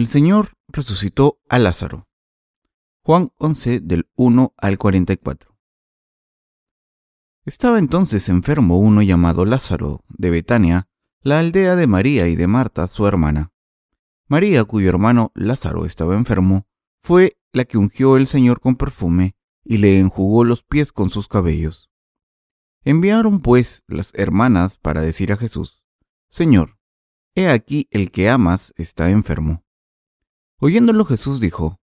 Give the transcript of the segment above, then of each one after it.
El Señor resucitó a Lázaro. Juan 11 del 1 al 44. Estaba entonces enfermo uno llamado Lázaro, de Betania, la aldea de María y de Marta, su hermana. María, cuyo hermano Lázaro estaba enfermo, fue la que ungió el Señor con perfume y le enjugó los pies con sus cabellos. Enviaron pues las hermanas para decir a Jesús, Señor, he aquí el que amas está enfermo. Oyéndolo Jesús dijo,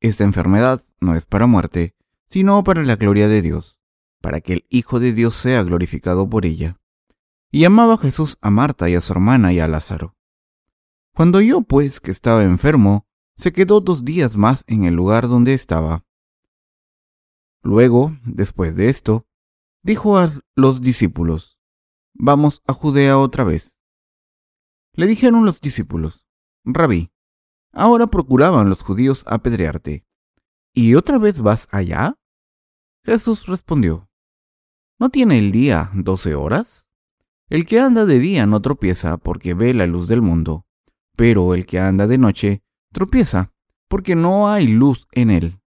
Esta enfermedad no es para muerte, sino para la gloria de Dios, para que el Hijo de Dios sea glorificado por ella. Y amaba Jesús a Marta y a su hermana y a Lázaro. Cuando oyó pues que estaba enfermo, se quedó dos días más en el lugar donde estaba. Luego, después de esto, dijo a los discípulos, Vamos a Judea otra vez. Le dijeron los discípulos, Rabí, Ahora procuraban los judíos apedrearte. ¿Y otra vez vas allá? Jesús respondió, ¿no tiene el día doce horas? El que anda de día no tropieza porque ve la luz del mundo, pero el que anda de noche tropieza porque no hay luz en él.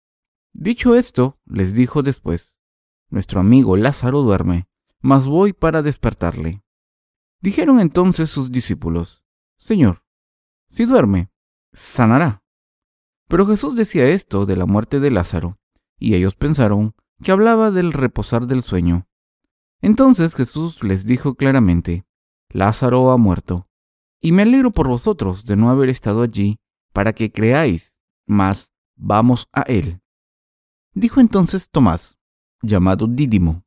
Dicho esto, les dijo después, Nuestro amigo Lázaro duerme, mas voy para despertarle. Dijeron entonces sus discípulos, Señor, si duerme, sanará. Pero Jesús decía esto de la muerte de Lázaro, y ellos pensaron que hablaba del reposar del sueño. Entonces Jesús les dijo claramente, Lázaro ha muerto, y me alegro por vosotros de no haber estado allí para que creáis, mas vamos a él. Dijo entonces Tomás, llamado Dídimo,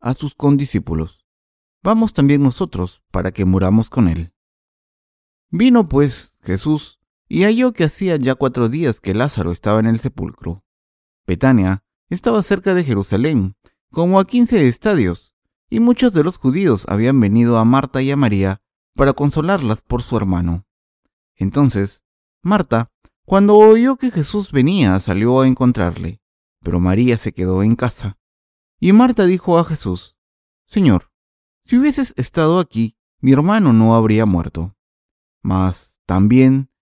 a sus condiscípulos, vamos también nosotros para que muramos con él. Vino pues Jesús y halló que hacía ya cuatro días que Lázaro estaba en el sepulcro. Betania estaba cerca de Jerusalén, como a quince estadios, y muchos de los judíos habían venido a Marta y a María para consolarlas por su hermano. Entonces, Marta, cuando oyó que Jesús venía, salió a encontrarle, pero María se quedó en casa. Y Marta dijo a Jesús, Señor, si hubieses estado aquí, mi hermano no habría muerto. Mas también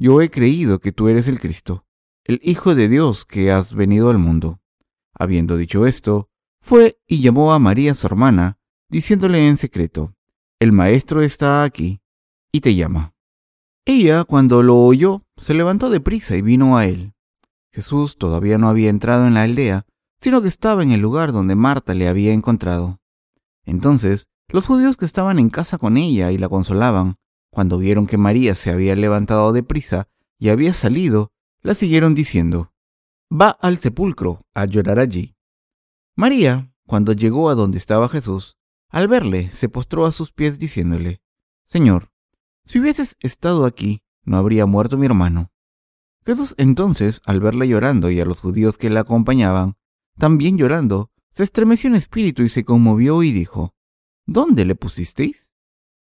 yo he creído que tú eres el Cristo, el Hijo de Dios que has venido al mundo. Habiendo dicho esto, fue y llamó a María su hermana, diciéndole en secreto, El Maestro está aquí y te llama. Ella, cuando lo oyó, se levantó de prisa y vino a él. Jesús todavía no había entrado en la aldea, sino que estaba en el lugar donde Marta le había encontrado. Entonces, los judíos que estaban en casa con ella y la consolaban, cuando vieron que María se había levantado de prisa y había salido, la siguieron diciendo, Va al sepulcro a llorar allí. María, cuando llegó a donde estaba Jesús, al verle, se postró a sus pies diciéndole, Señor, si hubieses estado aquí, no habría muerto mi hermano. Jesús entonces, al verla llorando y a los judíos que la acompañaban, también llorando, se estremeció en espíritu y se conmovió y dijo, ¿Dónde le pusisteis?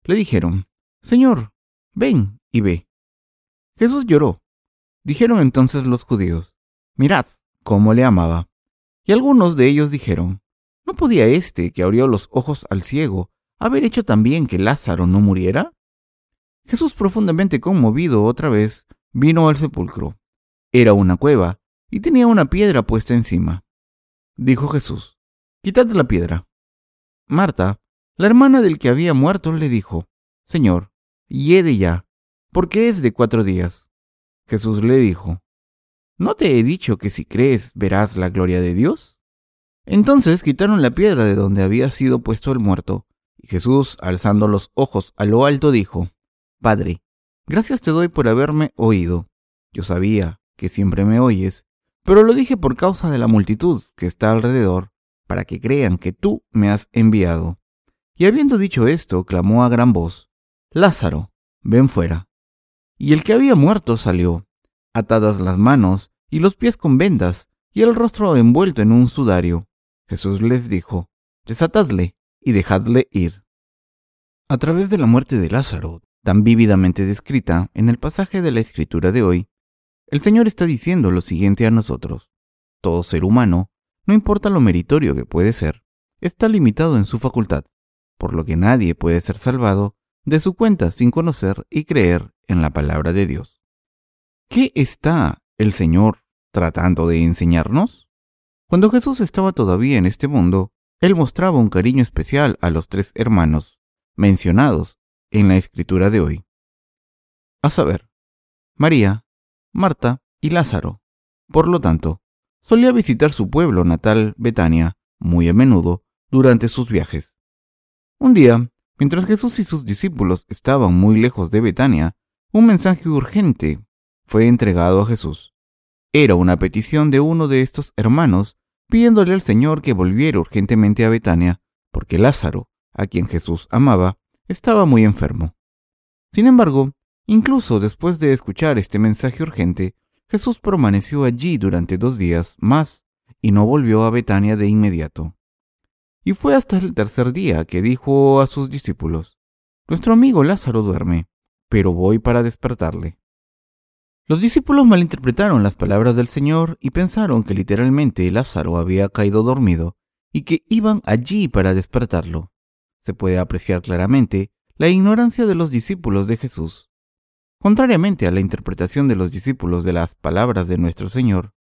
Le dijeron, Señor, ven y ve. Jesús lloró. Dijeron entonces los judíos, mirad cómo le amaba. Y algunos de ellos dijeron, ¿no podía éste que abrió los ojos al ciego haber hecho también que Lázaro no muriera? Jesús, profundamente conmovido otra vez, vino al sepulcro. Era una cueva y tenía una piedra puesta encima. Dijo Jesús, Quitad la piedra. Marta, la hermana del que había muerto, le dijo, Señor, Yede ya, porque es de cuatro días. Jesús le dijo, ¿no te he dicho que si crees verás la gloria de Dios? Entonces quitaron la piedra de donde había sido puesto el muerto, y Jesús, alzando los ojos a lo alto, dijo, Padre, gracias te doy por haberme oído. Yo sabía que siempre me oyes, pero lo dije por causa de la multitud que está alrededor, para que crean que tú me has enviado. Y habiendo dicho esto, clamó a gran voz, Lázaro, ven fuera. y el que había muerto salió, atadas las manos y los pies con vendas, y el rostro envuelto en un sudario. Jesús les dijo, desatadle y dejadle ir. A través de la muerte de Lázaro, tan vívidamente descrita en el pasaje de la escritura de hoy, el Señor está diciendo lo siguiente a nosotros. Todo ser humano, no importa lo meritorio que puede ser, está limitado en su facultad, por lo que nadie puede ser salvado de su cuenta sin conocer y creer en la palabra de Dios. ¿Qué está el Señor tratando de enseñarnos? Cuando Jesús estaba todavía en este mundo, Él mostraba un cariño especial a los tres hermanos mencionados en la escritura de hoy. A saber, María, Marta y Lázaro. Por lo tanto, solía visitar su pueblo natal, Betania, muy a menudo durante sus viajes. Un día, mientras Jesús y sus discípulos estaban muy lejos de Betania, un mensaje urgente fue entregado a Jesús. Era una petición de uno de estos hermanos pidiéndole al Señor que volviera urgentemente a Betania, porque Lázaro, a quien Jesús amaba, estaba muy enfermo. Sin embargo, incluso después de escuchar este mensaje urgente, Jesús permaneció allí durante dos días más y no volvió a Betania de inmediato. Y fue hasta el tercer día que dijo a sus discípulos, Nuestro amigo Lázaro duerme, pero voy para despertarle. Los discípulos malinterpretaron las palabras del Señor y pensaron que literalmente Lázaro había caído dormido y que iban allí para despertarlo. Se puede apreciar claramente la ignorancia de los discípulos de Jesús. Contrariamente a la interpretación de los discípulos de las palabras de nuestro Señor,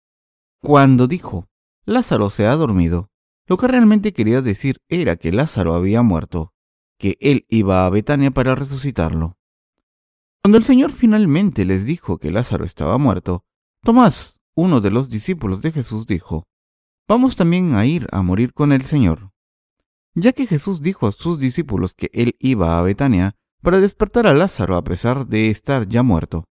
cuando dijo, Lázaro se ha dormido, lo que realmente quería decir era que Lázaro había muerto, que él iba a Betania para resucitarlo. Cuando el Señor finalmente les dijo que Lázaro estaba muerto, Tomás, uno de los discípulos de Jesús, dijo, Vamos también a ir a morir con el Señor. Ya que Jesús dijo a sus discípulos que él iba a Betania para despertar a Lázaro a pesar de estar ya muerto,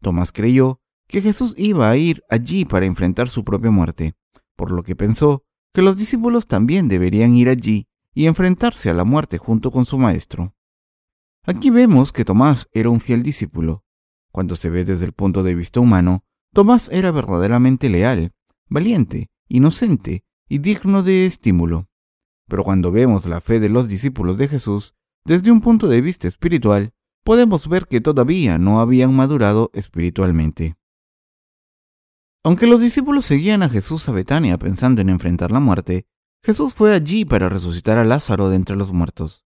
Tomás creyó que Jesús iba a ir allí para enfrentar su propia muerte, por lo que pensó que los discípulos también deberían ir allí y enfrentarse a la muerte junto con su maestro. Aquí vemos que Tomás era un fiel discípulo. Cuando se ve desde el punto de vista humano, Tomás era verdaderamente leal, valiente, inocente y digno de estímulo. Pero cuando vemos la fe de los discípulos de Jesús desde un punto de vista espiritual, podemos ver que todavía no habían madurado espiritualmente. Aunque los discípulos seguían a Jesús a Betania pensando en enfrentar la muerte, Jesús fue allí para resucitar a Lázaro de entre los muertos.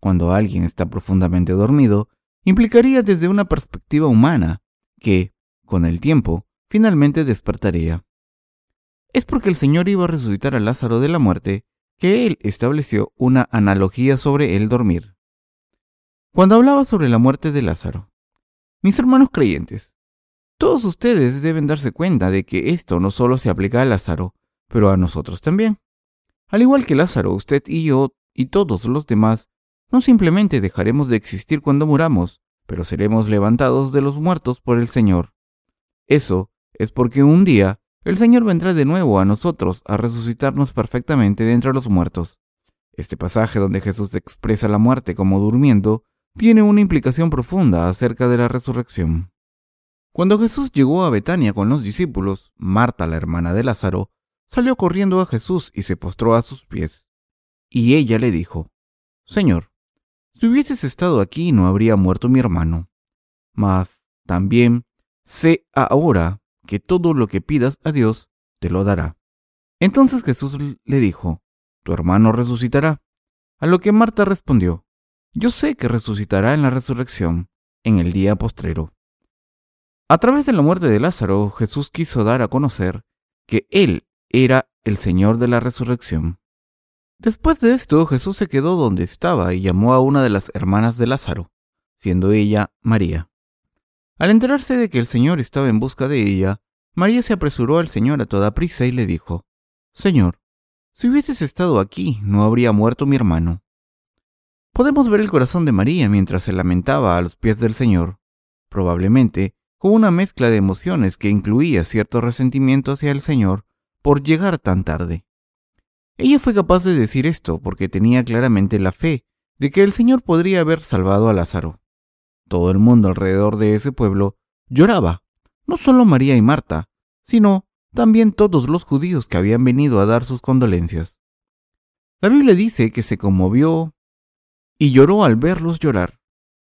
Cuando alguien está profundamente dormido, implicaría desde una perspectiva humana que, con el tiempo, finalmente despertaría. Es porque el Señor iba a resucitar a Lázaro de la muerte que él estableció una analogía sobre el dormir. Cuando hablaba sobre la muerte de Lázaro, mis hermanos creyentes, todos ustedes deben darse cuenta de que esto no solo se aplica a Lázaro, pero a nosotros también. Al igual que Lázaro, usted y yo y todos los demás no simplemente dejaremos de existir cuando muramos, pero seremos levantados de los muertos por el Señor. Eso es porque un día el Señor vendrá de nuevo a nosotros a resucitarnos perfectamente de entre los muertos. Este pasaje donde Jesús expresa la muerte como durmiendo tiene una implicación profunda acerca de la resurrección. Cuando Jesús llegó a Betania con los discípulos, Marta, la hermana de Lázaro, salió corriendo a Jesús y se postró a sus pies. Y ella le dijo, Señor, si hubieses estado aquí no habría muerto mi hermano. Mas también sé ahora que todo lo que pidas a Dios te lo dará. Entonces Jesús le dijo, Tu hermano resucitará. A lo que Marta respondió, Yo sé que resucitará en la resurrección, en el día postrero. A través de la muerte de Lázaro, Jesús quiso dar a conocer que Él era el Señor de la resurrección. Después de esto, Jesús se quedó donde estaba y llamó a una de las hermanas de Lázaro, siendo ella María. Al enterarse de que el Señor estaba en busca de ella, María se apresuró al Señor a toda prisa y le dijo, Señor, si hubieses estado aquí, no habría muerto mi hermano. Podemos ver el corazón de María mientras se lamentaba a los pies del Señor, probablemente con una mezcla de emociones que incluía cierto resentimiento hacia el Señor por llegar tan tarde. Ella fue capaz de decir esto porque tenía claramente la fe de que el Señor podría haber salvado a Lázaro. Todo el mundo alrededor de ese pueblo lloraba, no solo María y Marta, sino también todos los judíos que habían venido a dar sus condolencias. La Biblia dice que se conmovió y lloró al verlos llorar.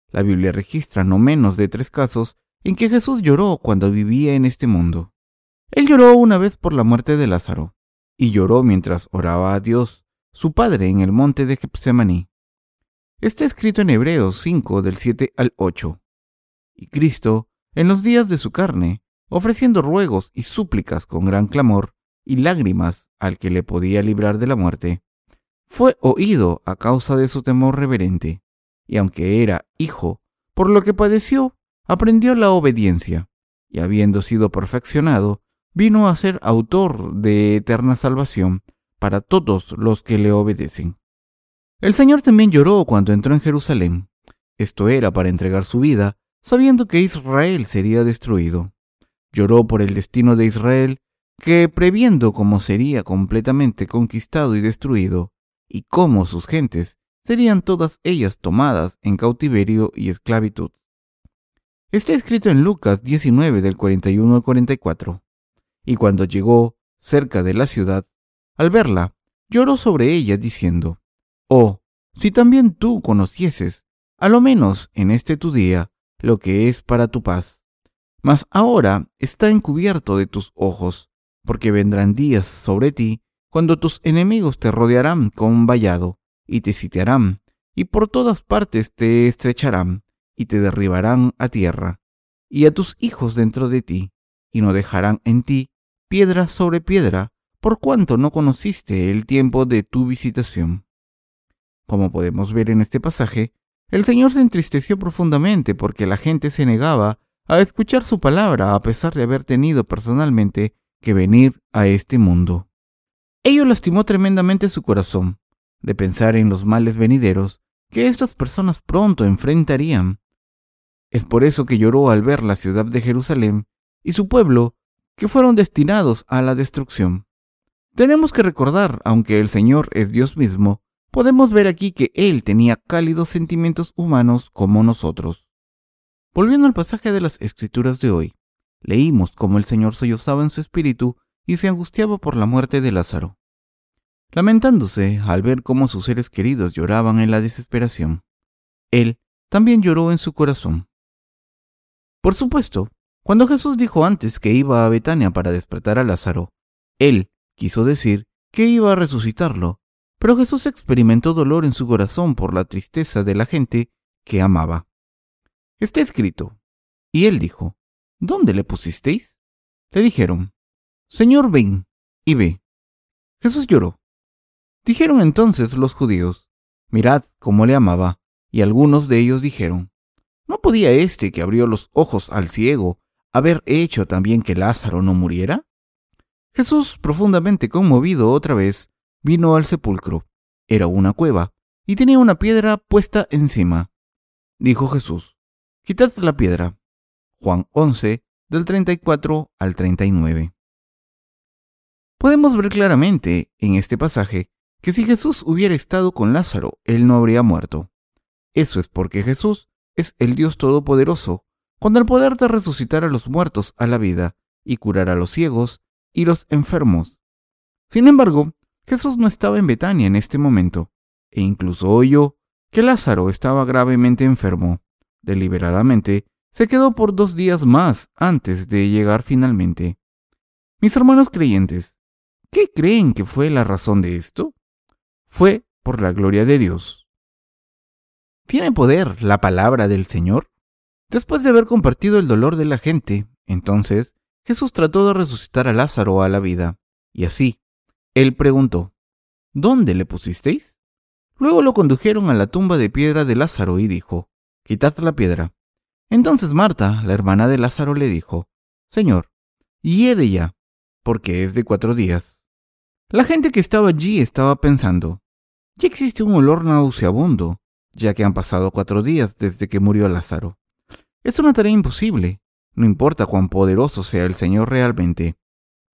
La Biblia registra no menos de tres casos en que Jesús lloró cuando vivía en este mundo. Él lloró una vez por la muerte de Lázaro, y lloró mientras oraba a Dios, su Padre, en el monte de Getsemaní. Está escrito en Hebreos 5 del 7 al 8. Y Cristo, en los días de su carne, ofreciendo ruegos y súplicas con gran clamor y lágrimas al que le podía librar de la muerte, fue oído a causa de su temor reverente, y aunque era hijo, por lo que padeció, aprendió la obediencia, y habiendo sido perfeccionado, vino a ser autor de eterna salvación para todos los que le obedecen. El Señor también lloró cuando entró en Jerusalén. Esto era para entregar su vida, sabiendo que Israel sería destruido. Lloró por el destino de Israel, que previendo cómo sería completamente conquistado y destruido, y cómo sus gentes serían todas ellas tomadas en cautiverio y esclavitud. Está escrito en Lucas 19 del 41 al 44. Y cuando llegó cerca de la ciudad, al verla, lloró sobre ella diciendo, Oh, si también tú conocieses, a lo menos en este tu día, lo que es para tu paz. Mas ahora está encubierto de tus ojos, porque vendrán días sobre ti cuando tus enemigos te rodearán con un vallado, y te sitiarán, y por todas partes te estrecharán, y te derribarán a tierra, y a tus hijos dentro de ti, y no dejarán en ti piedra sobre piedra, por cuanto no conociste el tiempo de tu visitación. Como podemos ver en este pasaje, el Señor se entristeció profundamente porque la gente se negaba a escuchar su palabra a pesar de haber tenido personalmente que venir a este mundo. Ello lastimó tremendamente su corazón, de pensar en los males venideros que estas personas pronto enfrentarían. Es por eso que lloró al ver la ciudad de Jerusalén y su pueblo que fueron destinados a la destrucción. Tenemos que recordar, aunque el Señor es Dios mismo, podemos ver aquí que Él tenía cálidos sentimientos humanos como nosotros. Volviendo al pasaje de las Escrituras de hoy, leímos cómo el Señor sollozaba en su espíritu y se angustiaba por la muerte de Lázaro, lamentándose al ver cómo sus seres queridos lloraban en la desesperación. Él también lloró en su corazón. Por supuesto, cuando Jesús dijo antes que iba a Betania para despertar a Lázaro, él quiso decir que iba a resucitarlo, pero Jesús experimentó dolor en su corazón por la tristeza de la gente que amaba. Está escrito. Y él dijo, ¿Dónde le pusisteis? Le dijeron, Señor, ven y ve. Jesús lloró. Dijeron entonces los judíos, mirad cómo le amaba, y algunos de ellos dijeron, ¿no podía éste que abrió los ojos al ciego haber hecho también que Lázaro no muriera? Jesús, profundamente conmovido otra vez, vino al sepulcro. Era una cueva, y tenía una piedra puesta encima. Dijo Jesús, Quitad la piedra. Juan 11, del 34 al 39. Podemos ver claramente en este pasaje que si Jesús hubiera estado con Lázaro, él no habría muerto. Eso es porque Jesús es el Dios Todopoderoso, con el poder de resucitar a los muertos a la vida y curar a los ciegos y los enfermos. Sin embargo, Jesús no estaba en Betania en este momento, e incluso oyó que Lázaro estaba gravemente enfermo. Deliberadamente, se quedó por dos días más antes de llegar finalmente. Mis hermanos creyentes, ¿Qué creen que fue la razón de esto? Fue por la gloria de Dios. ¿Tiene poder la palabra del Señor? Después de haber compartido el dolor de la gente, entonces Jesús trató de resucitar a Lázaro a la vida, y así, él preguntó, ¿Dónde le pusisteis? Luego lo condujeron a la tumba de piedra de Lázaro y dijo, Quitad la piedra. Entonces Marta, la hermana de Lázaro, le dijo, Señor, hiede ya, porque es de cuatro días. La gente que estaba allí estaba pensando, ya existe un olor nauseabundo, ya que han pasado cuatro días desde que murió Lázaro. Es una tarea imposible, no importa cuán poderoso sea el Señor realmente.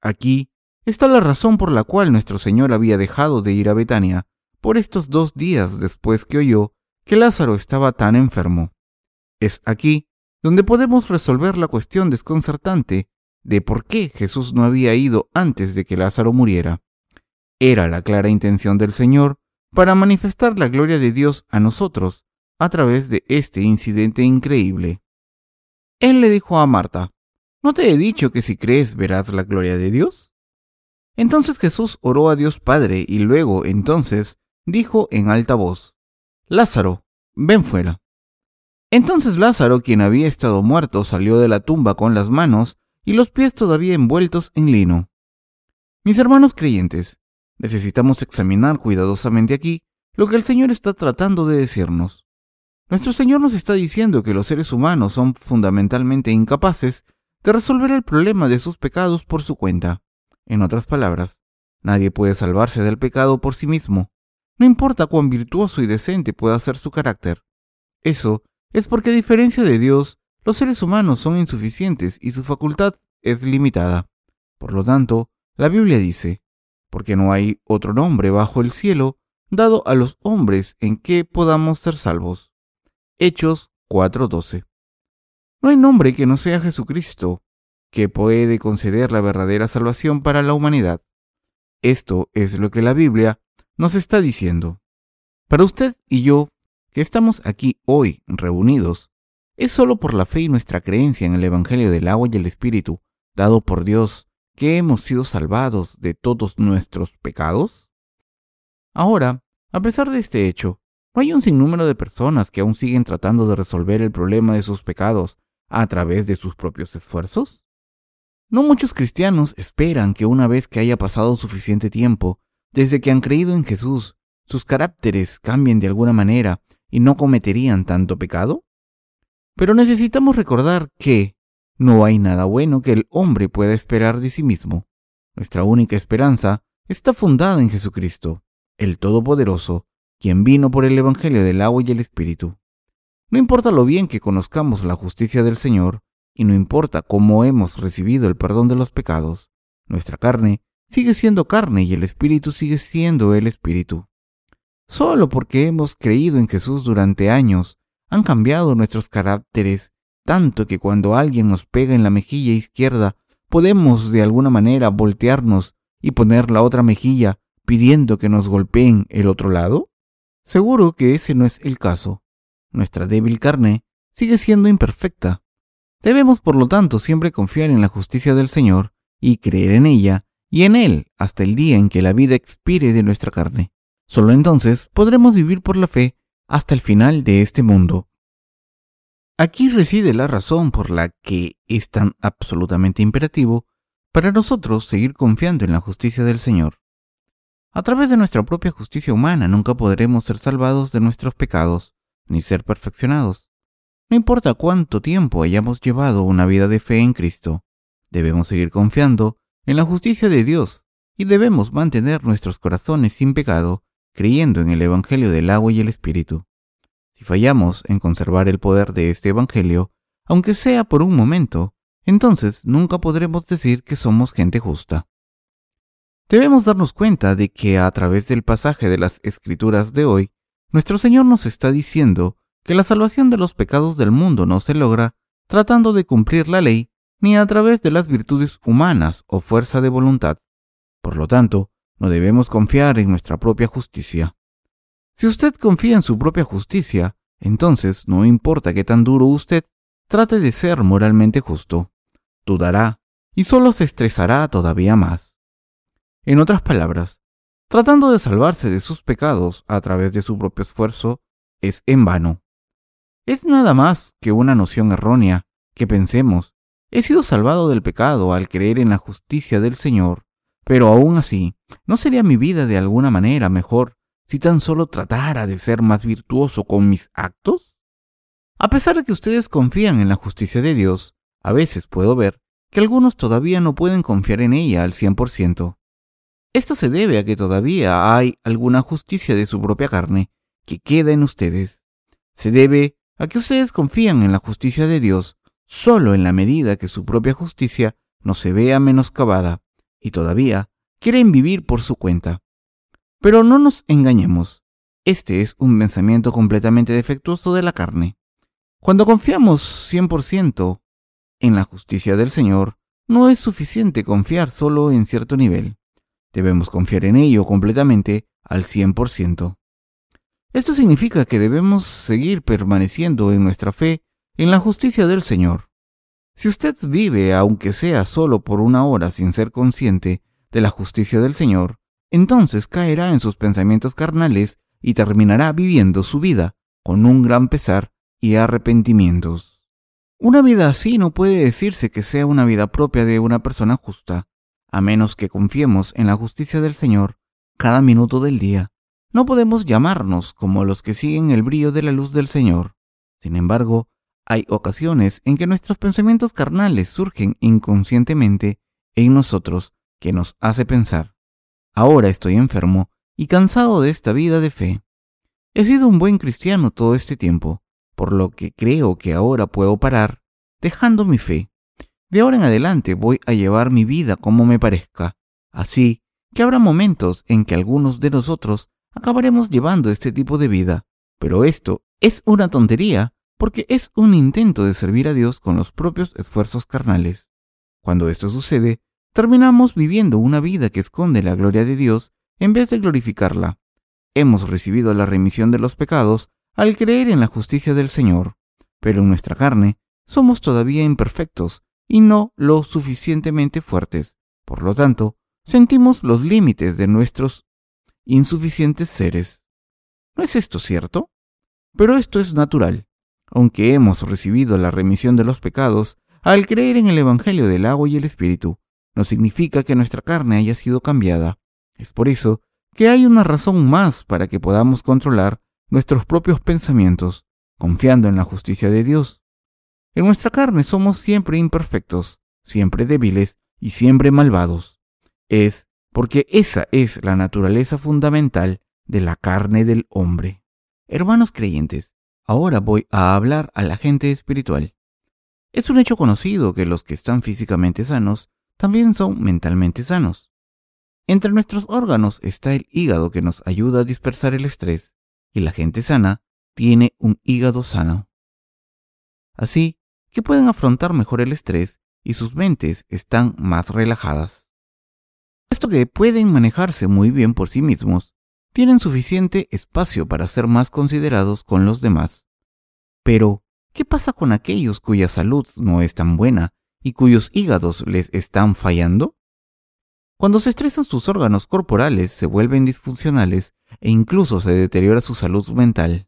Aquí está la razón por la cual nuestro Señor había dejado de ir a Betania por estos dos días después que oyó que Lázaro estaba tan enfermo. Es aquí donde podemos resolver la cuestión desconcertante de por qué Jesús no había ido antes de que Lázaro muriera. Era la clara intención del Señor para manifestar la gloria de Dios a nosotros a través de este incidente increíble. Él le dijo a Marta, ¿no te he dicho que si crees verás la gloria de Dios? Entonces Jesús oró a Dios Padre y luego entonces dijo en alta voz, Lázaro, ven fuera. Entonces Lázaro, quien había estado muerto, salió de la tumba con las manos y los pies todavía envueltos en lino. Mis hermanos creyentes, necesitamos examinar cuidadosamente aquí lo que el Señor está tratando de decirnos. Nuestro Señor nos está diciendo que los seres humanos son fundamentalmente incapaces de resolver el problema de sus pecados por su cuenta. En otras palabras, nadie puede salvarse del pecado por sí mismo, no importa cuán virtuoso y decente pueda ser su carácter. Eso es porque a diferencia de Dios, los seres humanos son insuficientes y su facultad es limitada. Por lo tanto, la Biblia dice, porque no hay otro nombre bajo el cielo dado a los hombres en que podamos ser salvos. Hechos 4:12. No hay nombre que no sea Jesucristo, que puede conceder la verdadera salvación para la humanidad. Esto es lo que la Biblia nos está diciendo. Para usted y yo, que estamos aquí hoy reunidos, es solo por la fe y nuestra creencia en el Evangelio del agua y el Espíritu, dado por Dios, que hemos sido salvados de todos nuestros pecados? Ahora, a pesar de este hecho, ¿no hay un sinnúmero de personas que aún siguen tratando de resolver el problema de sus pecados a través de sus propios esfuerzos? No muchos cristianos esperan que una vez que haya pasado suficiente tiempo desde que han creído en Jesús, sus caracteres cambien de alguna manera y no cometerían tanto pecado. Pero necesitamos recordar que no hay nada bueno que el hombre pueda esperar de sí mismo. Nuestra única esperanza está fundada en Jesucristo, el Todopoderoso, quien vino por el Evangelio del agua y el Espíritu. No importa lo bien que conozcamos la justicia del Señor, y no importa cómo hemos recibido el perdón de los pecados, nuestra carne sigue siendo carne y el Espíritu sigue siendo el Espíritu. Solo porque hemos creído en Jesús durante años, han cambiado nuestros caracteres, tanto que cuando alguien nos pega en la mejilla izquierda, podemos de alguna manera voltearnos y poner la otra mejilla pidiendo que nos golpeen el otro lado? Seguro que ese no es el caso. Nuestra débil carne sigue siendo imperfecta. Debemos, por lo tanto, siempre confiar en la justicia del Señor y creer en ella y en Él hasta el día en que la vida expire de nuestra carne. Solo entonces podremos vivir por la fe hasta el final de este mundo. Aquí reside la razón por la que es tan absolutamente imperativo para nosotros seguir confiando en la justicia del Señor. A través de nuestra propia justicia humana nunca podremos ser salvados de nuestros pecados, ni ser perfeccionados. No importa cuánto tiempo hayamos llevado una vida de fe en Cristo, debemos seguir confiando en la justicia de Dios y debemos mantener nuestros corazones sin pecado, creyendo en el Evangelio del agua y el Espíritu. Si fallamos en conservar el poder de este Evangelio, aunque sea por un momento, entonces nunca podremos decir que somos gente justa. Debemos darnos cuenta de que a través del pasaje de las Escrituras de hoy, nuestro Señor nos está diciendo que la salvación de los pecados del mundo no se logra tratando de cumplir la ley ni a través de las virtudes humanas o fuerza de voluntad. Por lo tanto, no debemos confiar en nuestra propia justicia. Si usted confía en su propia justicia, entonces no importa qué tan duro usted trate de ser moralmente justo, dudará y solo se estresará todavía más. En otras palabras, tratando de salvarse de sus pecados a través de su propio esfuerzo, es en vano. Es nada más que una noción errónea que pensemos, he sido salvado del pecado al creer en la justicia del Señor, pero aún así, ¿no sería mi vida de alguna manera mejor si tan solo tratara de ser más virtuoso con mis actos? A pesar de que ustedes confían en la justicia de Dios, a veces puedo ver que algunos todavía no pueden confiar en ella al 100%. Esto se debe a que todavía hay alguna justicia de su propia carne que queda en ustedes. Se debe a que ustedes confían en la justicia de Dios solo en la medida que su propia justicia no se vea menoscabada y todavía quieren vivir por su cuenta. Pero no nos engañemos, este es un pensamiento completamente defectuoso de la carne. Cuando confiamos 100% en la justicia del Señor, no es suficiente confiar solo en cierto nivel. Debemos confiar en ello completamente al 100%. Esto significa que debemos seguir permaneciendo en nuestra fe en la justicia del Señor. Si usted vive, aunque sea solo por una hora, sin ser consciente de la justicia del Señor, entonces caerá en sus pensamientos carnales y terminará viviendo su vida con un gran pesar y arrepentimientos. Una vida así no puede decirse que sea una vida propia de una persona justa, a menos que confiemos en la justicia del Señor cada minuto del día. No podemos llamarnos como los que siguen el brillo de la luz del Señor. Sin embargo, hay ocasiones en que nuestros pensamientos carnales surgen inconscientemente en nosotros que nos hace pensar, ahora estoy enfermo y cansado de esta vida de fe. He sido un buen cristiano todo este tiempo, por lo que creo que ahora puedo parar, dejando mi fe. De ahora en adelante voy a llevar mi vida como me parezca, así que habrá momentos en que algunos de nosotros acabaremos llevando este tipo de vida, pero esto es una tontería porque es un intento de servir a Dios con los propios esfuerzos carnales. Cuando esto sucede, terminamos viviendo una vida que esconde la gloria de Dios en vez de glorificarla. Hemos recibido la remisión de los pecados al creer en la justicia del Señor, pero en nuestra carne somos todavía imperfectos y no lo suficientemente fuertes. Por lo tanto, sentimos los límites de nuestros insuficientes seres. ¿No es esto cierto? Pero esto es natural aunque hemos recibido la remisión de los pecados, al creer en el Evangelio del agua y el Espíritu, no significa que nuestra carne haya sido cambiada. Es por eso que hay una razón más para que podamos controlar nuestros propios pensamientos, confiando en la justicia de Dios. En nuestra carne somos siempre imperfectos, siempre débiles y siempre malvados. Es porque esa es la naturaleza fundamental de la carne del hombre. Hermanos creyentes, Ahora voy a hablar a la gente espiritual. Es un hecho conocido que los que están físicamente sanos también son mentalmente sanos. Entre nuestros órganos está el hígado que nos ayuda a dispersar el estrés y la gente sana tiene un hígado sano. Así que pueden afrontar mejor el estrés y sus mentes están más relajadas. Esto que pueden manejarse muy bien por sí mismos, tienen suficiente espacio para ser más considerados con los demás. Pero, ¿qué pasa con aquellos cuya salud no es tan buena y cuyos hígados les están fallando? Cuando se estresan sus órganos corporales, se vuelven disfuncionales e incluso se deteriora su salud mental.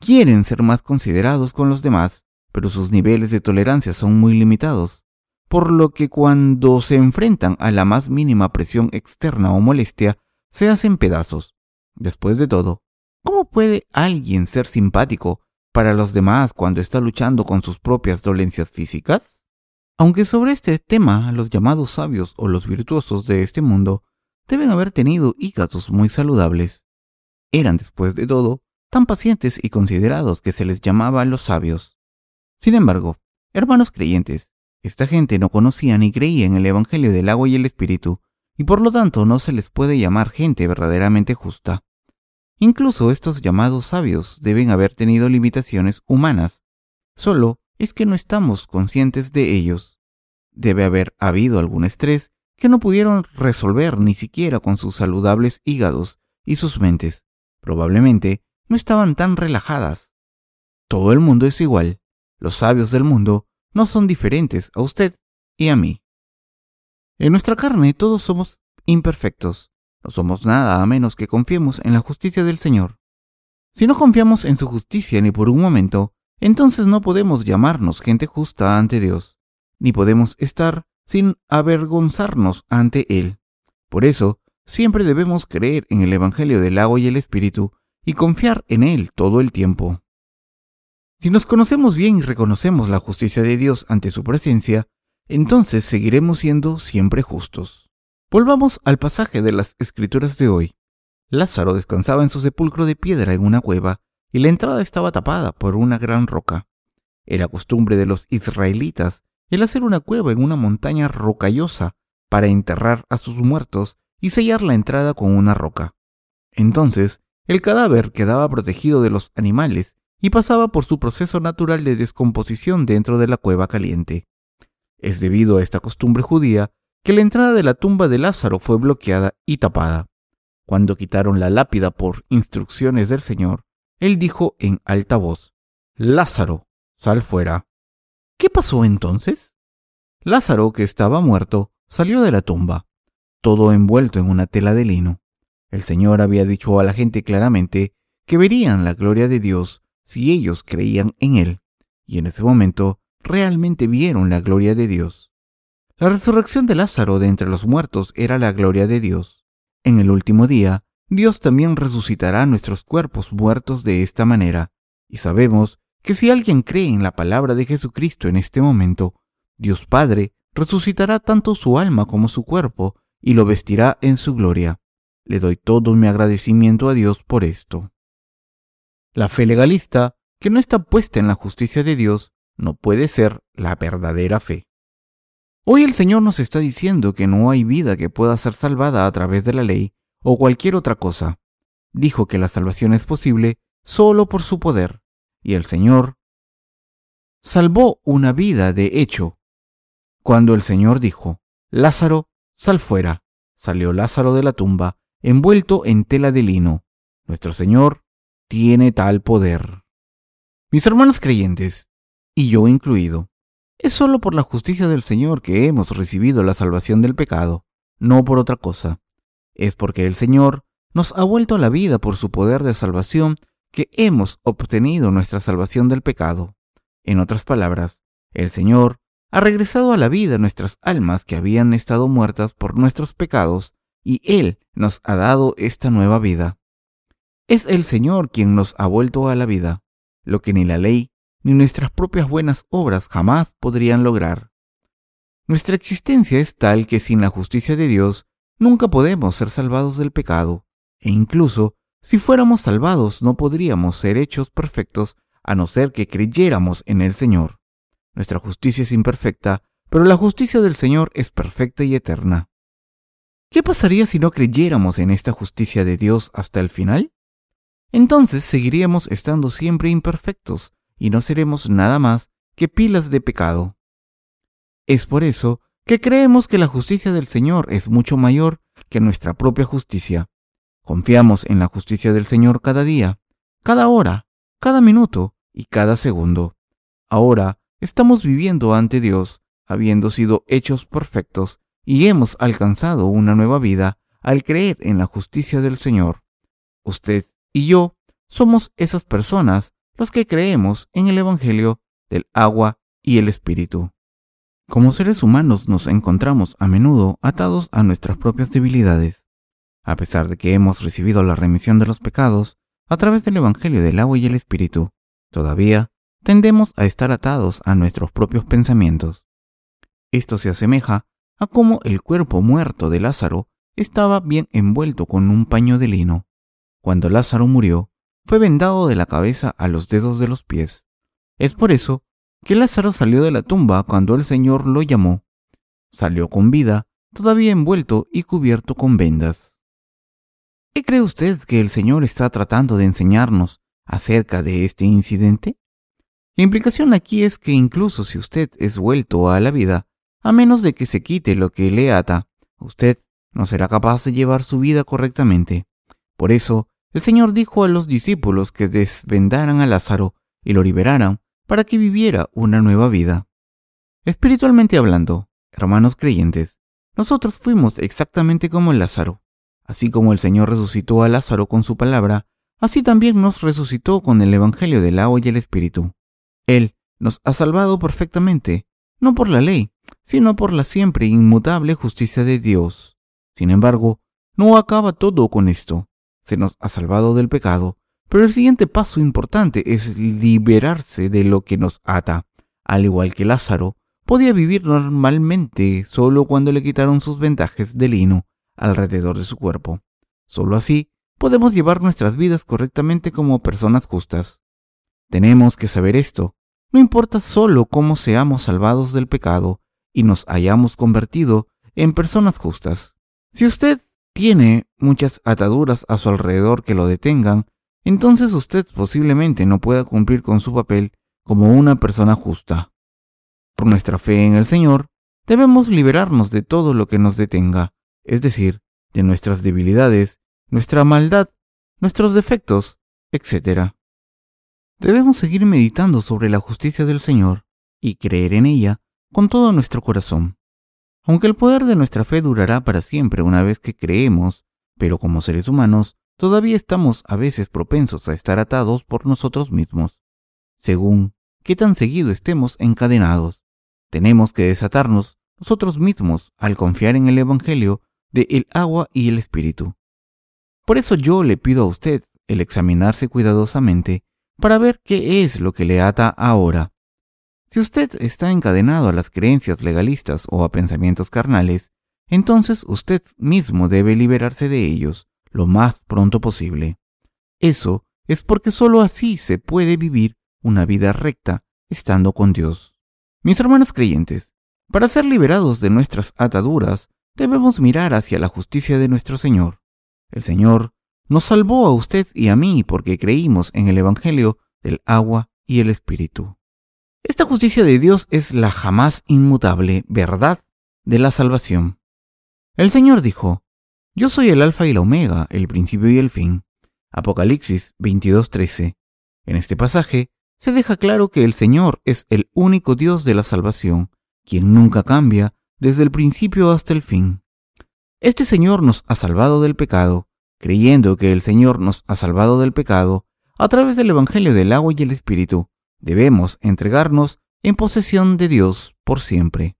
Quieren ser más considerados con los demás, pero sus niveles de tolerancia son muy limitados, por lo que cuando se enfrentan a la más mínima presión externa o molestia, se hacen pedazos. Después de todo, ¿cómo puede alguien ser simpático para los demás cuando está luchando con sus propias dolencias físicas? Aunque sobre este tema los llamados sabios o los virtuosos de este mundo deben haber tenido hígados muy saludables. Eran, después de todo, tan pacientes y considerados que se les llamaba los sabios. Sin embargo, hermanos creyentes, esta gente no conocía ni creía en el Evangelio del agua y el Espíritu, y por lo tanto no se les puede llamar gente verdaderamente justa. Incluso estos llamados sabios deben haber tenido limitaciones humanas, solo es que no estamos conscientes de ellos. Debe haber habido algún estrés que no pudieron resolver ni siquiera con sus saludables hígados y sus mentes. Probablemente no estaban tan relajadas. Todo el mundo es igual. Los sabios del mundo no son diferentes a usted y a mí. En nuestra carne todos somos imperfectos. No somos nada a menos que confiemos en la justicia del Señor. Si no confiamos en su justicia ni por un momento, entonces no podemos llamarnos gente justa ante Dios, ni podemos estar sin avergonzarnos ante Él. Por eso, siempre debemos creer en el Evangelio del agua y el Espíritu y confiar en Él todo el tiempo. Si nos conocemos bien y reconocemos la justicia de Dios ante su presencia, entonces seguiremos siendo siempre justos. Volvamos al pasaje de las escrituras de hoy. Lázaro descansaba en su sepulcro de piedra en una cueva, y la entrada estaba tapada por una gran roca. Era costumbre de los israelitas el hacer una cueva en una montaña rocallosa para enterrar a sus muertos y sellar la entrada con una roca. Entonces, el cadáver quedaba protegido de los animales y pasaba por su proceso natural de descomposición dentro de la cueva caliente. Es debido a esta costumbre judía que la entrada de la tumba de Lázaro fue bloqueada y tapada. Cuando quitaron la lápida por instrucciones del Señor, él dijo en alta voz, Lázaro, sal fuera. ¿Qué pasó entonces? Lázaro, que estaba muerto, salió de la tumba, todo envuelto en una tela de lino. El Señor había dicho a la gente claramente que verían la gloria de Dios si ellos creían en Él, y en ese momento realmente vieron la gloria de Dios. La resurrección de Lázaro de entre los muertos era la gloria de Dios. En el último día, Dios también resucitará nuestros cuerpos muertos de esta manera, y sabemos que si alguien cree en la palabra de Jesucristo en este momento, Dios Padre resucitará tanto su alma como su cuerpo y lo vestirá en su gloria. Le doy todo mi agradecimiento a Dios por esto. La fe legalista, que no está puesta en la justicia de Dios, no puede ser la verdadera fe. Hoy el Señor nos está diciendo que no hay vida que pueda ser salvada a través de la ley o cualquier otra cosa. Dijo que la salvación es posible solo por su poder, y el Señor salvó una vida de hecho. Cuando el Señor dijo, Lázaro, sal fuera, salió Lázaro de la tumba, envuelto en tela de lino. Nuestro Señor tiene tal poder. Mis hermanos creyentes, y yo incluido, es solo por la justicia del Señor que hemos recibido la salvación del pecado, no por otra cosa. Es porque el Señor nos ha vuelto a la vida por su poder de salvación que hemos obtenido nuestra salvación del pecado. En otras palabras, el Señor ha regresado a la vida nuestras almas que habían estado muertas por nuestros pecados y Él nos ha dado esta nueva vida. Es el Señor quien nos ha vuelto a la vida, lo que ni la ley ni nuestras propias buenas obras jamás podrían lograr. Nuestra existencia es tal que sin la justicia de Dios nunca podemos ser salvados del pecado, e incluso si fuéramos salvados no podríamos ser hechos perfectos a no ser que creyéramos en el Señor. Nuestra justicia es imperfecta, pero la justicia del Señor es perfecta y eterna. ¿Qué pasaría si no creyéramos en esta justicia de Dios hasta el final? Entonces seguiríamos estando siempre imperfectos y no seremos nada más que pilas de pecado. Es por eso que creemos que la justicia del Señor es mucho mayor que nuestra propia justicia. Confiamos en la justicia del Señor cada día, cada hora, cada minuto y cada segundo. Ahora estamos viviendo ante Dios, habiendo sido hechos perfectos, y hemos alcanzado una nueva vida al creer en la justicia del Señor. Usted y yo somos esas personas los que creemos en el Evangelio del agua y el Espíritu. Como seres humanos nos encontramos a menudo atados a nuestras propias debilidades. A pesar de que hemos recibido la remisión de los pecados a través del Evangelio del agua y el Espíritu, todavía tendemos a estar atados a nuestros propios pensamientos. Esto se asemeja a cómo el cuerpo muerto de Lázaro estaba bien envuelto con un paño de lino. Cuando Lázaro murió, fue vendado de la cabeza a los dedos de los pies. Es por eso que Lázaro salió de la tumba cuando el Señor lo llamó. Salió con vida, todavía envuelto y cubierto con vendas. ¿Qué cree usted que el Señor está tratando de enseñarnos acerca de este incidente? La implicación aquí es que incluso si usted es vuelto a la vida, a menos de que se quite lo que le ata, usted no será capaz de llevar su vida correctamente. Por eso, el Señor dijo a los discípulos que desvendaran a Lázaro y lo liberaran para que viviera una nueva vida. Espiritualmente hablando, hermanos creyentes, nosotros fuimos exactamente como Lázaro. Así como el Señor resucitó a Lázaro con su palabra, así también nos resucitó con el Evangelio del agua y el Espíritu. Él nos ha salvado perfectamente, no por la ley, sino por la siempre inmutable justicia de Dios. Sin embargo, no acaba todo con esto se nos ha salvado del pecado, pero el siguiente paso importante es liberarse de lo que nos ata. Al igual que Lázaro, podía vivir normalmente solo cuando le quitaron sus ventajas de lino alrededor de su cuerpo. Solo así podemos llevar nuestras vidas correctamente como personas justas. Tenemos que saber esto. No importa solo cómo seamos salvados del pecado y nos hayamos convertido en personas justas. Si usted tiene muchas ataduras a su alrededor que lo detengan, entonces usted posiblemente no pueda cumplir con su papel como una persona justa. Por nuestra fe en el Señor, debemos liberarnos de todo lo que nos detenga, es decir, de nuestras debilidades, nuestra maldad, nuestros defectos, etc. Debemos seguir meditando sobre la justicia del Señor y creer en ella con todo nuestro corazón. Aunque el poder de nuestra fe durará para siempre una vez que creemos, pero como seres humanos, todavía estamos a veces propensos a estar atados por nosotros mismos. Según qué tan seguido estemos encadenados, tenemos que desatarnos nosotros mismos al confiar en el Evangelio de el agua y el Espíritu. Por eso yo le pido a usted el examinarse cuidadosamente para ver qué es lo que le ata ahora. Si usted está encadenado a las creencias legalistas o a pensamientos carnales, entonces usted mismo debe liberarse de ellos lo más pronto posible. Eso es porque sólo así se puede vivir una vida recta estando con Dios. Mis hermanos creyentes, para ser liberados de nuestras ataduras, debemos mirar hacia la justicia de nuestro Señor. El Señor nos salvó a usted y a mí porque creímos en el Evangelio del agua y el Espíritu. Esta justicia de Dios es la jamás inmutable verdad de la salvación. El Señor dijo, Yo soy el Alfa y la Omega, el principio y el fin. Apocalipsis 22:13. En este pasaje se deja claro que el Señor es el único Dios de la salvación, quien nunca cambia desde el principio hasta el fin. Este Señor nos ha salvado del pecado, creyendo que el Señor nos ha salvado del pecado a través del Evangelio del agua y el Espíritu, debemos entregarnos en posesión de Dios por siempre.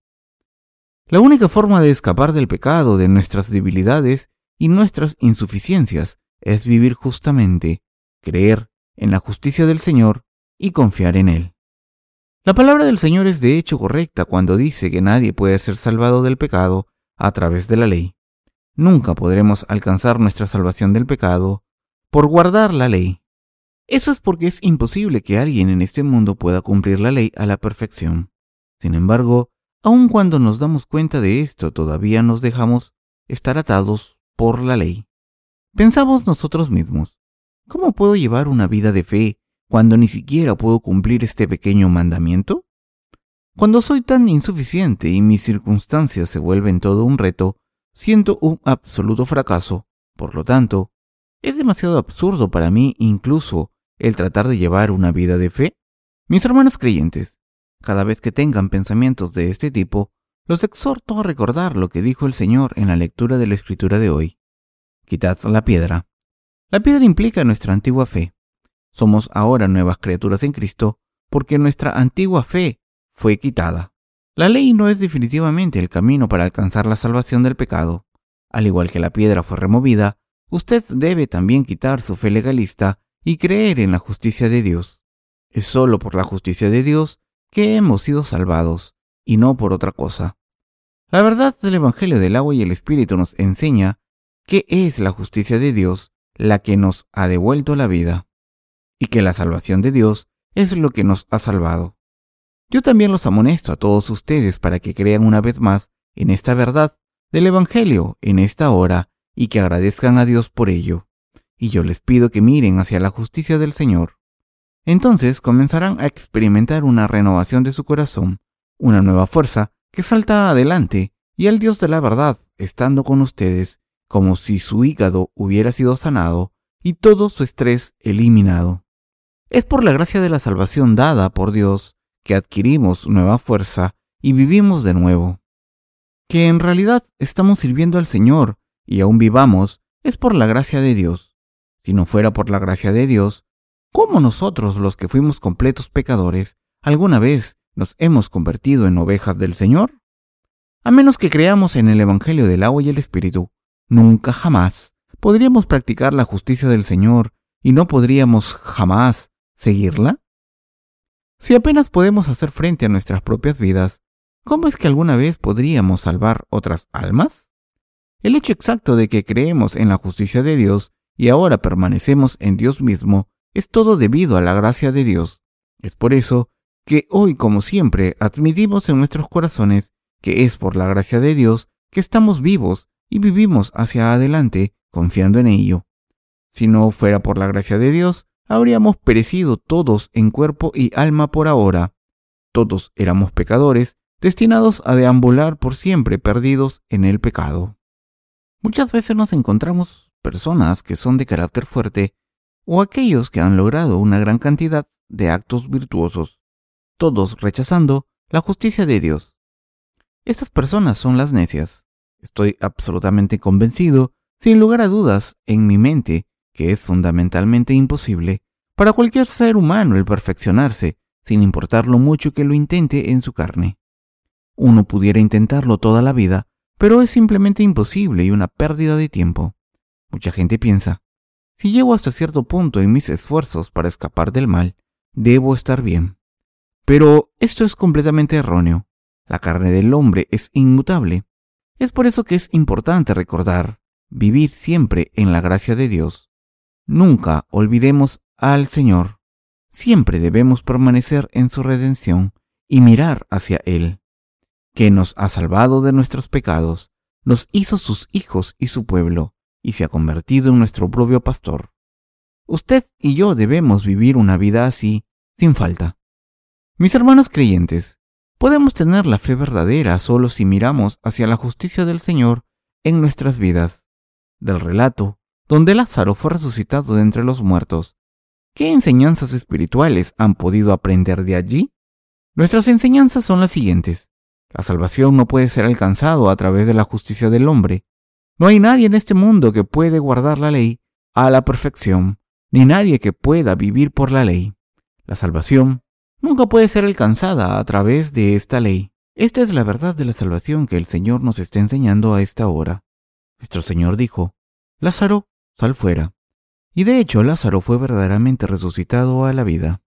La única forma de escapar del pecado, de nuestras debilidades y nuestras insuficiencias es vivir justamente, creer en la justicia del Señor y confiar en Él. La palabra del Señor es de hecho correcta cuando dice que nadie puede ser salvado del pecado a través de la ley. Nunca podremos alcanzar nuestra salvación del pecado por guardar la ley. Eso es porque es imposible que alguien en este mundo pueda cumplir la ley a la perfección. Sin embargo, aun cuando nos damos cuenta de esto, todavía nos dejamos estar atados por la ley. Pensamos nosotros mismos, ¿cómo puedo llevar una vida de fe cuando ni siquiera puedo cumplir este pequeño mandamiento? Cuando soy tan insuficiente y mis circunstancias se vuelven todo un reto, siento un absoluto fracaso. Por lo tanto, es demasiado absurdo para mí incluso el tratar de llevar una vida de fe. Mis hermanos creyentes, cada vez que tengan pensamientos de este tipo, los exhorto a recordar lo que dijo el Señor en la lectura de la Escritura de hoy. Quitad la piedra. La piedra implica nuestra antigua fe. Somos ahora nuevas criaturas en Cristo porque nuestra antigua fe fue quitada. La ley no es definitivamente el camino para alcanzar la salvación del pecado. Al igual que la piedra fue removida, usted debe también quitar su fe legalista y creer en la justicia de Dios. Es solo por la justicia de Dios que hemos sido salvados, y no por otra cosa. La verdad del Evangelio del agua y el Espíritu nos enseña que es la justicia de Dios la que nos ha devuelto la vida y que la salvación de Dios es lo que nos ha salvado. Yo también los amonesto a todos ustedes para que crean una vez más en esta verdad del Evangelio en esta hora y que agradezcan a Dios por ello. Y yo les pido que miren hacia la justicia del Señor. Entonces comenzarán a experimentar una renovación de su corazón, una nueva fuerza que salta adelante y el Dios de la verdad estando con ustedes como si su hígado hubiera sido sanado y todo su estrés eliminado. Es por la gracia de la salvación dada por Dios que adquirimos nueva fuerza y vivimos de nuevo. Que en realidad estamos sirviendo al Señor y aún vivamos es por la gracia de Dios. Si no fuera por la gracia de Dios, ¿cómo nosotros los que fuimos completos pecadores alguna vez nos hemos convertido en ovejas del Señor? A menos que creamos en el Evangelio del agua y el Espíritu, nunca jamás podríamos practicar la justicia del Señor y no podríamos jamás seguirla? Si apenas podemos hacer frente a nuestras propias vidas, ¿cómo es que alguna vez podríamos salvar otras almas? El hecho exacto de que creemos en la justicia de Dios y ahora permanecemos en Dios mismo es todo debido a la gracia de Dios. Es por eso que hoy, como siempre, admitimos en nuestros corazones que es por la gracia de Dios que estamos vivos y vivimos hacia adelante confiando en ello. Si no fuera por la gracia de Dios, habríamos perecido todos en cuerpo y alma por ahora. Todos éramos pecadores, destinados a deambular por siempre perdidos en el pecado. Muchas veces nos encontramos personas que son de carácter fuerte o aquellos que han logrado una gran cantidad de actos virtuosos, todos rechazando la justicia de Dios. Estas personas son las necias. Estoy absolutamente convencido, sin lugar a dudas, en mi mente, que es fundamentalmente imposible para cualquier ser humano el perfeccionarse, sin importar lo mucho que lo intente en su carne. Uno pudiera intentarlo toda la vida, pero es simplemente imposible y una pérdida de tiempo. Mucha gente piensa, si llego hasta cierto punto en mis esfuerzos para escapar del mal, debo estar bien. Pero esto es completamente erróneo. La carne del hombre es inmutable. Es por eso que es importante recordar, vivir siempre en la gracia de Dios. Nunca olvidemos al Señor. Siempre debemos permanecer en su redención y mirar hacia Él, que nos ha salvado de nuestros pecados, nos hizo sus hijos y su pueblo, y se ha convertido en nuestro propio pastor. Usted y yo debemos vivir una vida así, sin falta. Mis hermanos creyentes, podemos tener la fe verdadera solo si miramos hacia la justicia del Señor en nuestras vidas. Del relato donde Lázaro fue resucitado de entre los muertos. ¿Qué enseñanzas espirituales han podido aprender de allí? Nuestras enseñanzas son las siguientes. La salvación no puede ser alcanzado a través de la justicia del hombre. No hay nadie en este mundo que puede guardar la ley a la perfección, ni nadie que pueda vivir por la ley. La salvación nunca puede ser alcanzada a través de esta ley. Esta es la verdad de la salvación que el Señor nos está enseñando a esta hora. Nuestro Señor dijo, Lázaro, sal fuera. Y de hecho Lázaro fue verdaderamente resucitado a la vida.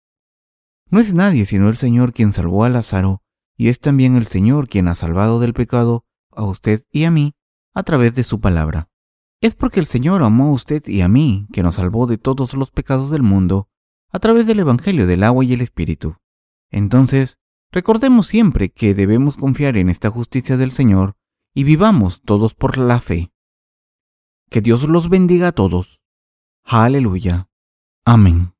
No es nadie sino el Señor quien salvó a Lázaro, y es también el Señor quien ha salvado del pecado a usted y a mí a través de su palabra. Es porque el Señor amó a usted y a mí, que nos salvó de todos los pecados del mundo, a través del Evangelio del agua y el Espíritu. Entonces, recordemos siempre que debemos confiar en esta justicia del Señor y vivamos todos por la fe. Que Dios los bendiga a todos. Aleluya. Amén.